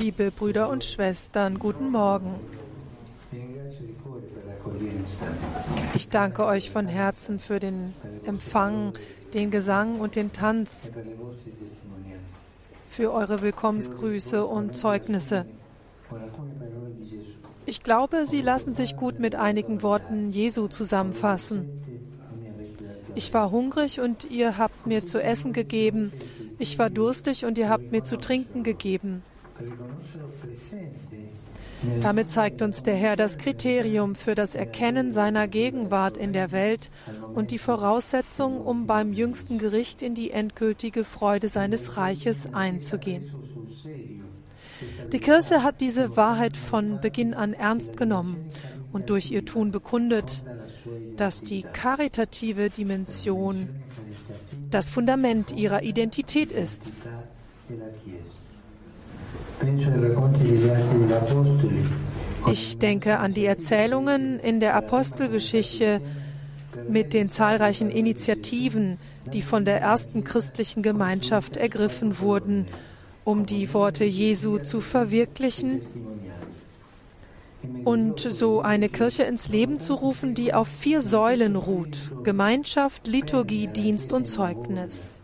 Liebe Brüder und Schwestern, guten Morgen. Ich danke euch von Herzen für den Empfang, den Gesang und den Tanz, für eure Willkommensgrüße und Zeugnisse. Ich glaube, sie lassen sich gut mit einigen Worten Jesu zusammenfassen. Ich war hungrig und ihr habt mir zu essen gegeben. Ich war durstig und ihr habt mir zu trinken gegeben. Damit zeigt uns der Herr das Kriterium für das Erkennen seiner Gegenwart in der Welt und die Voraussetzung, um beim jüngsten Gericht in die endgültige Freude seines Reiches einzugehen. Die Kirche hat diese Wahrheit von Beginn an ernst genommen und durch ihr Tun bekundet, dass die karitative Dimension das Fundament ihrer Identität ist. Ich denke an die Erzählungen in der Apostelgeschichte mit den zahlreichen Initiativen, die von der ersten christlichen Gemeinschaft ergriffen wurden, um die Worte Jesu zu verwirklichen und so eine Kirche ins Leben zu rufen, die auf vier Säulen ruht Gemeinschaft, Liturgie, Dienst und Zeugnis.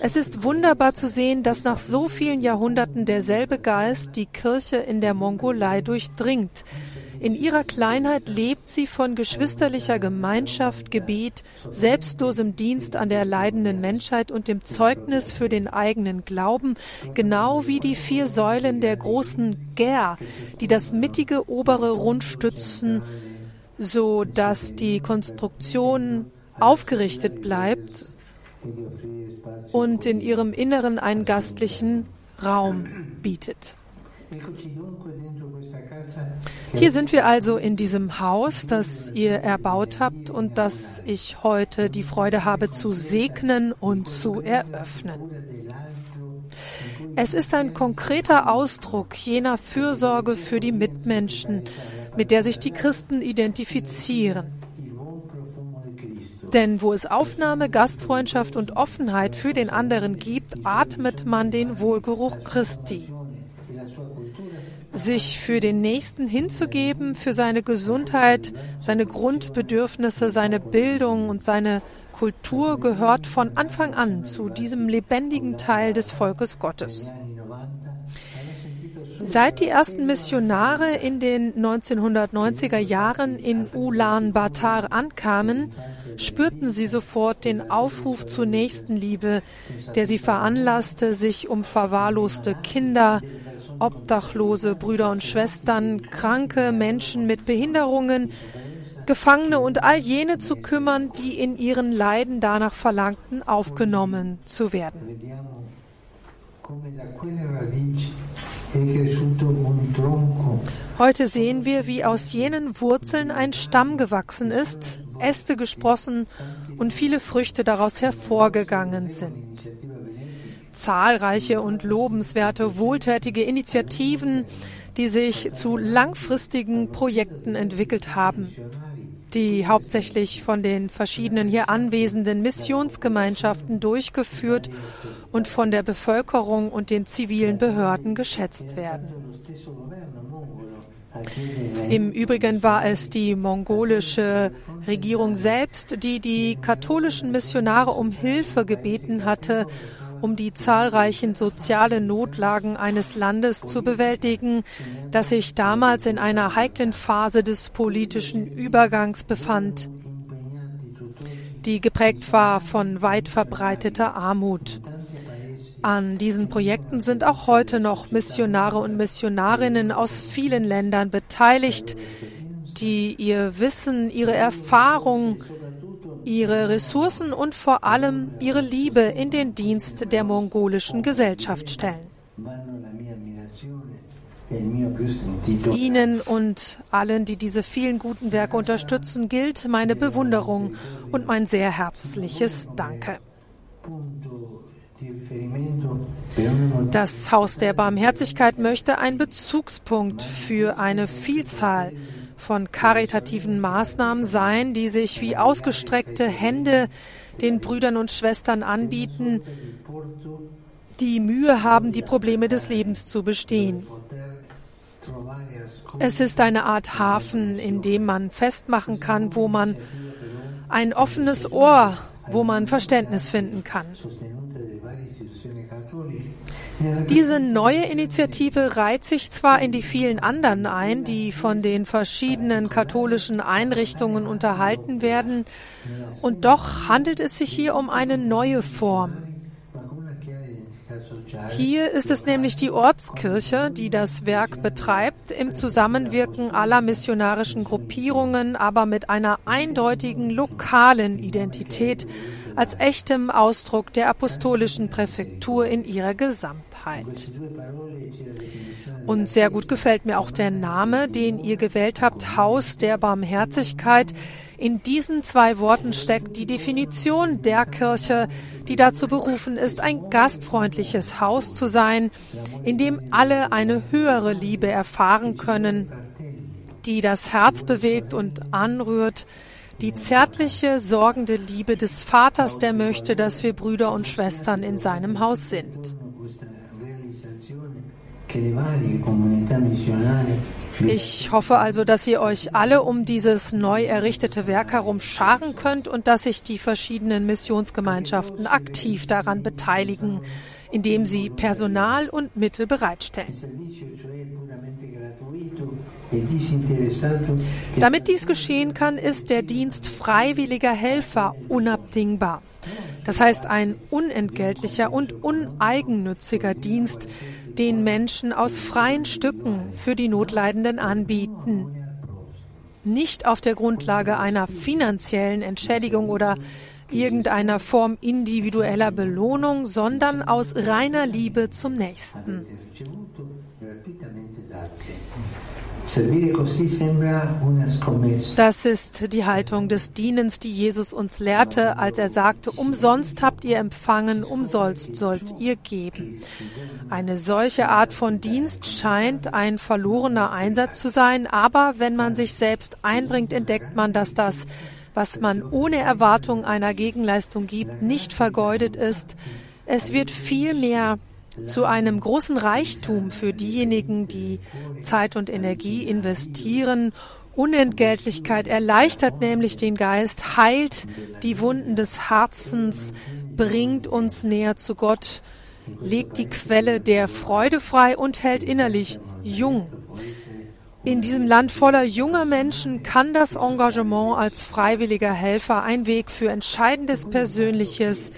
Es ist wunderbar zu sehen, dass nach so vielen Jahrhunderten derselbe Geist die Kirche in der Mongolei durchdringt. In ihrer Kleinheit lebt sie von geschwisterlicher Gemeinschaft, Gebet, selbstlosem Dienst an der leidenden Menschheit und dem Zeugnis für den eigenen Glauben, genau wie die vier Säulen der großen Ger, die das mittige obere Rund stützen, so dass die Konstruktion aufgerichtet bleibt und in ihrem Inneren einen gastlichen Raum bietet. Hier sind wir also in diesem Haus, das ihr erbaut habt und das ich heute die Freude habe zu segnen und zu eröffnen. Es ist ein konkreter Ausdruck jener Fürsorge für die Mitmenschen, mit der sich die Christen identifizieren. Denn wo es Aufnahme, Gastfreundschaft und Offenheit für den anderen gibt, atmet man den Wohlgeruch Christi. Sich für den Nächsten hinzugeben, für seine Gesundheit, seine Grundbedürfnisse, seine Bildung und seine Kultur gehört von Anfang an zu diesem lebendigen Teil des Volkes Gottes. anni 90 hanno sentito su Seit die ersten Missionare in den 1990er Jahren in Ulaanbaatar ankamen, spürten sie sofort den Aufruf zur Nächstenliebe, der sie veranlasste, sich um verwahrloste Kinder, Obdachlose, Brüder und Schwestern, kranke Menschen mit Behinderungen, Gefangene und all jene zu kümmern, die in ihren Leiden danach verlangten, aufgenommen zu werden. Heute sehen wir, wie aus jenen Wurzeln ein Stamm gewachsen ist, Äste gesprossen und viele Früchte daraus hervorgegangen sind. Zahlreiche und lobenswerte, wohltätige Initiativen, die sich zu langfristigen Projekten entwickelt haben, die hauptsächlich von den verschiedenen hier anwesenden Missionsgemeinschaften durchgeführt und von der Bevölkerung und den zivilen Behörden geschätzt werden. Im Übrigen war es die mongolische Regierung selbst, die die katholischen Missionare um Hilfe gebeten hatte, um die zahlreichen sozialen Notlagen eines Landes zu bewältigen, das sich damals in einer heiklen Phase des politischen Übergangs befand, die geprägt war von weit verbreiteter Armut. An diesen Projekten sind auch heute noch Missionare und Missionarinnen aus vielen Ländern beteiligt, die ihr Wissen, ihre Erfahrung, ihre Ressourcen und vor allem ihre Liebe in den Dienst der mongolischen Gesellschaft stellen. Ihnen und allen, die diese vielen guten Werke unterstützen, gilt meine Bewunderung und mein sehr herzliches Danke. Das Haus der Barmherzigkeit möchte ein Bezugspunkt für eine Vielzahl von karitativen Maßnahmen sein, die sich wie ausgestreckte Hände den Brüdern und Schwestern anbieten, die Mühe haben, die Probleme des Lebens zu bestehen. Es ist eine Art Hafen, in dem man festmachen kann, wo man ein offenes Ohr, wo man Verständnis finden kann. Diese neue Initiative reiht sich zwar in die vielen anderen ein, die von den verschiedenen katholischen Einrichtungen unterhalten werden, und doch handelt es sich hier um eine neue Form. Hier ist es nämlich die Ortskirche, die das Werk betreibt, im Zusammenwirken aller missionarischen Gruppierungen, aber mit einer eindeutigen lokalen Identität als echtem Ausdruck der apostolischen Präfektur in ihrer Gesamtheit. Und sehr gut gefällt mir auch der Name, den ihr gewählt habt, Haus der Barmherzigkeit. In diesen zwei Worten steckt die Definition der Kirche, die dazu berufen ist, ein gastfreundliches Haus zu sein, in dem alle eine höhere Liebe erfahren können, die das Herz bewegt und anrührt, die zärtliche, sorgende Liebe des Vaters, der möchte, dass wir Brüder und Schwestern in seinem Haus sind. Ich hoffe also, dass ihr euch alle um dieses neu errichtete Werk herum scharen könnt und dass sich die verschiedenen Missionsgemeinschaften aktiv daran beteiligen, indem sie Personal und Mittel bereitstellen. Damit dies geschehen kann, ist der Dienst freiwilliger Helfer unabdingbar. Das heißt ein unentgeltlicher und uneigennütziger Dienst, den Menschen aus freien Stücken für die Notleidenden anbieten. Nicht auf der Grundlage einer finanziellen Entschädigung oder irgendeiner Form individueller Belohnung, sondern aus reiner Liebe zum Nächsten. Das ist die Haltung des Dienens, die Jesus uns lehrte, als er sagte, umsonst habt ihr empfangen, umsonst sollt ihr geben. Eine solche Art von Dienst scheint ein verlorener Einsatz zu sein, aber wenn man sich selbst einbringt, entdeckt man, dass das, was man ohne Erwartung einer Gegenleistung gibt, nicht vergeudet ist. Es wird vielmehr zu einem großen Reichtum für diejenigen, die Zeit und Energie investieren. Unentgeltlichkeit erleichtert nämlich den Geist, heilt die Wunden des Herzens, bringt uns näher zu Gott, legt die Quelle der Freude frei und hält innerlich jung. In diesem Land voller junger Menschen kann das Engagement als freiwilliger Helfer ein Weg für entscheidendes persönliches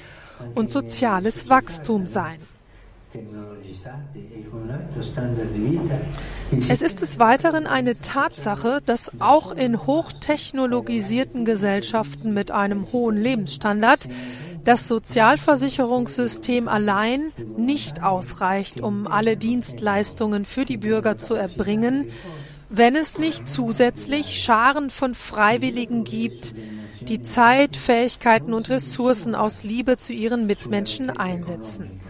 und soziales Wachstum sein. Es ist des Weiteren eine Tatsache, dass auch in hochtechnologisierten Gesellschaften mit einem hohen Lebensstandard das Sozialversicherungssystem allein nicht ausreicht, um alle Dienstleistungen für die Bürger zu erbringen, wenn es nicht zusätzlich Scharen von Freiwilligen gibt, die Zeit, Fähigkeiten und Ressourcen aus Liebe zu ihren Mitmenschen einsetzen.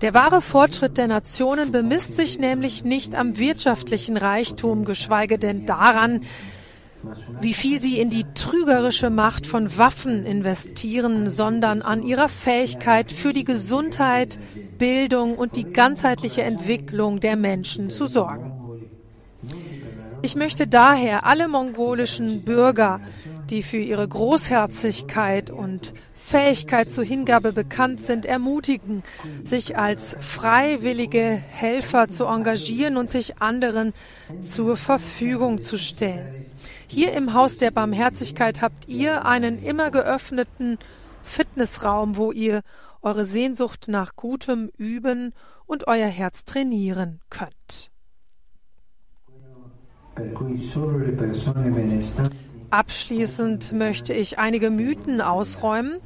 Der wahre Fortschritt der Nationen bemisst sich nämlich nicht am wirtschaftlichen Reichtum, geschweige denn daran, wie viel sie in die trügerische Macht von Waffen investieren, sondern an ihrer Fähigkeit für die Gesundheit, Bildung und die ganzheitliche Entwicklung der Menschen zu sorgen. Ich möchte daher alle mongolischen Bürger, die für ihre Großherzigkeit und Fähigkeit zur Hingabe bekannt sind, ermutigen, sich als freiwillige Helfer zu engagieren und sich anderen zur Verfügung zu stellen. Hier im Haus der Barmherzigkeit habt ihr einen immer geöffneten Fitnessraum, wo ihr eure Sehnsucht nach Gutem üben und euer Herz trainieren könnt. Abschließend möchte ich einige Mythen ausräumen.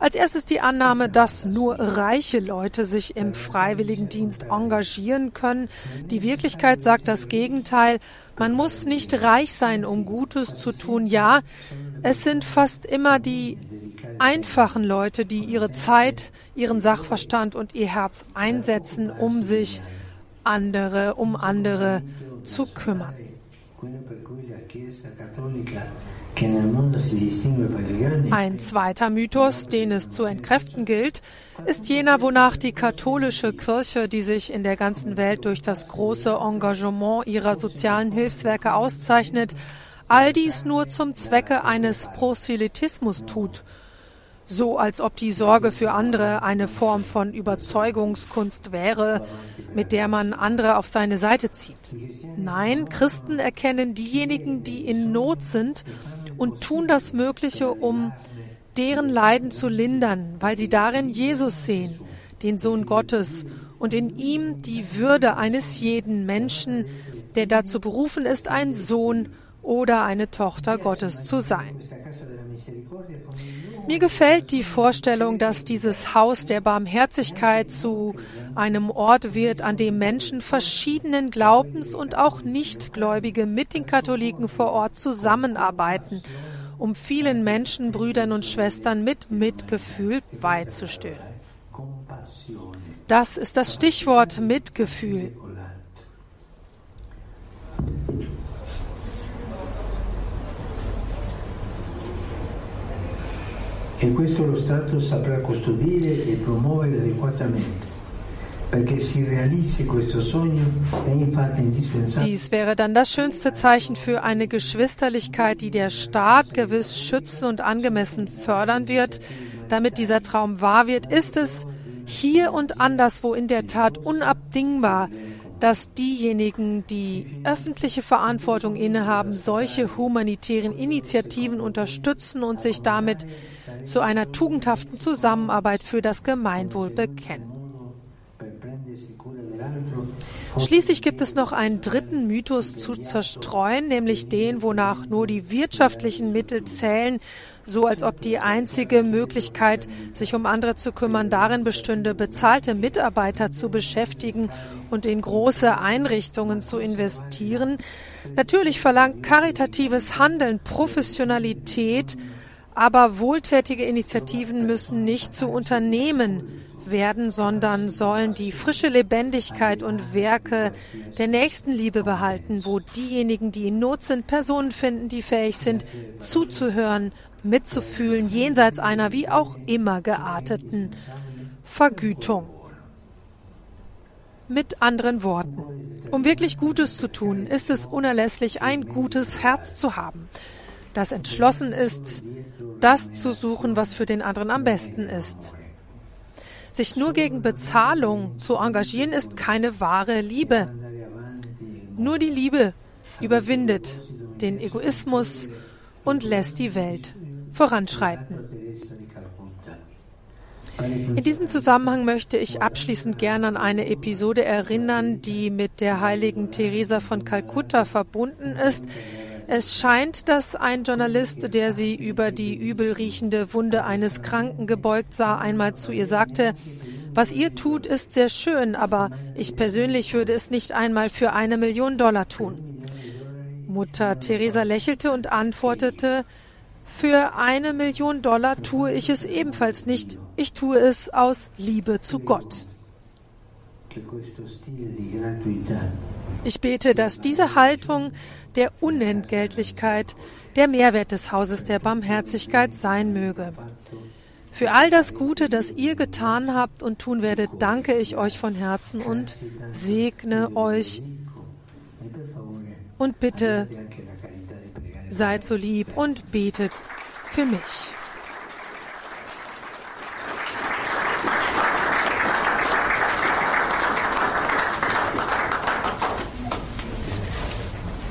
Als erstes die Annahme, dass nur reiche Leute sich im Freiwilligendienst engagieren können. Die Wirklichkeit sagt das Gegenteil. Man muss nicht reich sein, um Gutes zu tun. Ja, es sind fast immer die einfachen Leute, die ihre Zeit, ihren Sachverstand und ihr Herz einsetzen, um sich andere, um andere zu kümmern. Ein zweiter Mythos, den es zu entkräften gilt, ist jener, wonach die katholische Kirche, die sich in der ganzen Welt durch das große Engagement ihrer sozialen Hilfswerke auszeichnet, all dies nur zum Zwecke eines Proselytismus tut so als ob die Sorge für andere eine Form von Überzeugungskunst wäre, mit der man andere auf seine Seite zieht. Nein, Christen erkennen diejenigen, die in Not sind und tun das Mögliche, um deren Leiden zu lindern, weil sie darin Jesus sehen, den Sohn Gottes, und in ihm die Würde eines jeden Menschen, der dazu berufen ist, ein Sohn oder eine Tochter Gottes zu sein. Mir gefällt die Vorstellung, dass dieses Haus der Barmherzigkeit zu einem Ort wird, an dem Menschen verschiedenen Glaubens und auch Nichtgläubige mit den Katholiken vor Ort zusammenarbeiten, um vielen Menschen, Brüdern und Schwestern mit Mitgefühl beizustehen. Das ist das Stichwort Mitgefühl. E questo lo Stato saprà custodire e promuovere adeguatamente. Dies wäre dann das schönste Zeichen für eine Geschwisterlichkeit, die der Staat gewiss schützen und angemessen fördern wird. Damit dieser Traum wahr wird, ist es hier und anderswo in der Tat unabdingbar, dass diejenigen, die öffentliche Verantwortung innehaben, solche humanitären Initiativen unterstützen und sich damit zu einer tugendhaften Zusammenarbeit für das Gemeinwohl bekennen. Schließlich gibt es noch einen dritten Mythos zu zerstreuen, nämlich den, wonach nur die wirtschaftlichen Mittel zählen, so als ob die einzige Möglichkeit, sich um andere zu kümmern, darin bestünde, bezahlte Mitarbeiter zu beschäftigen und in große Einrichtungen zu investieren. Natürlich verlangt karitatives Handeln Professionalität, aber wohltätige Initiativen müssen nicht zu Unternehmen werden, sondern sollen die frische Lebendigkeit und Werke der Nächstenliebe behalten, wo diejenigen, die in Not sind, Personen finden, die fähig sind, zuzuhören, mitzufühlen, jenseits einer wie auch immer gearteten Vergütung. Mit anderen Worten, um wirklich Gutes zu tun, ist es unerlässlich, ein gutes Herz zu haben, das entschlossen ist, das zu suchen, was für den anderen am besten ist. Sich nur gegen Bezahlung zu engagieren, ist keine wahre Liebe. Nur die Liebe überwindet den Egoismus und lässt die Welt voranschreiten. In diesem Zusammenhang möchte ich abschließend gerne an eine Episode erinnern, die mit der heiligen Theresa von Kalkutta verbunden ist. Es scheint, dass ein Journalist, der sie über die übel riechende Wunde eines Kranken gebeugt sah, einmal zu ihr sagte, was ihr tut, ist sehr schön, aber ich persönlich würde es nicht einmal für eine Million Dollar tun. Mutter Teresa lächelte und antwortete, für eine Million Dollar tue ich es ebenfalls nicht. Ich tue es aus Liebe zu Gott. Ich bete, dass diese Haltung der Unentgeltlichkeit der Mehrwert des Hauses der Barmherzigkeit sein möge. Für all das Gute, das ihr getan habt und tun werdet, danke ich euch von Herzen und segne euch. Und bitte Seid so lieb und betet für mich.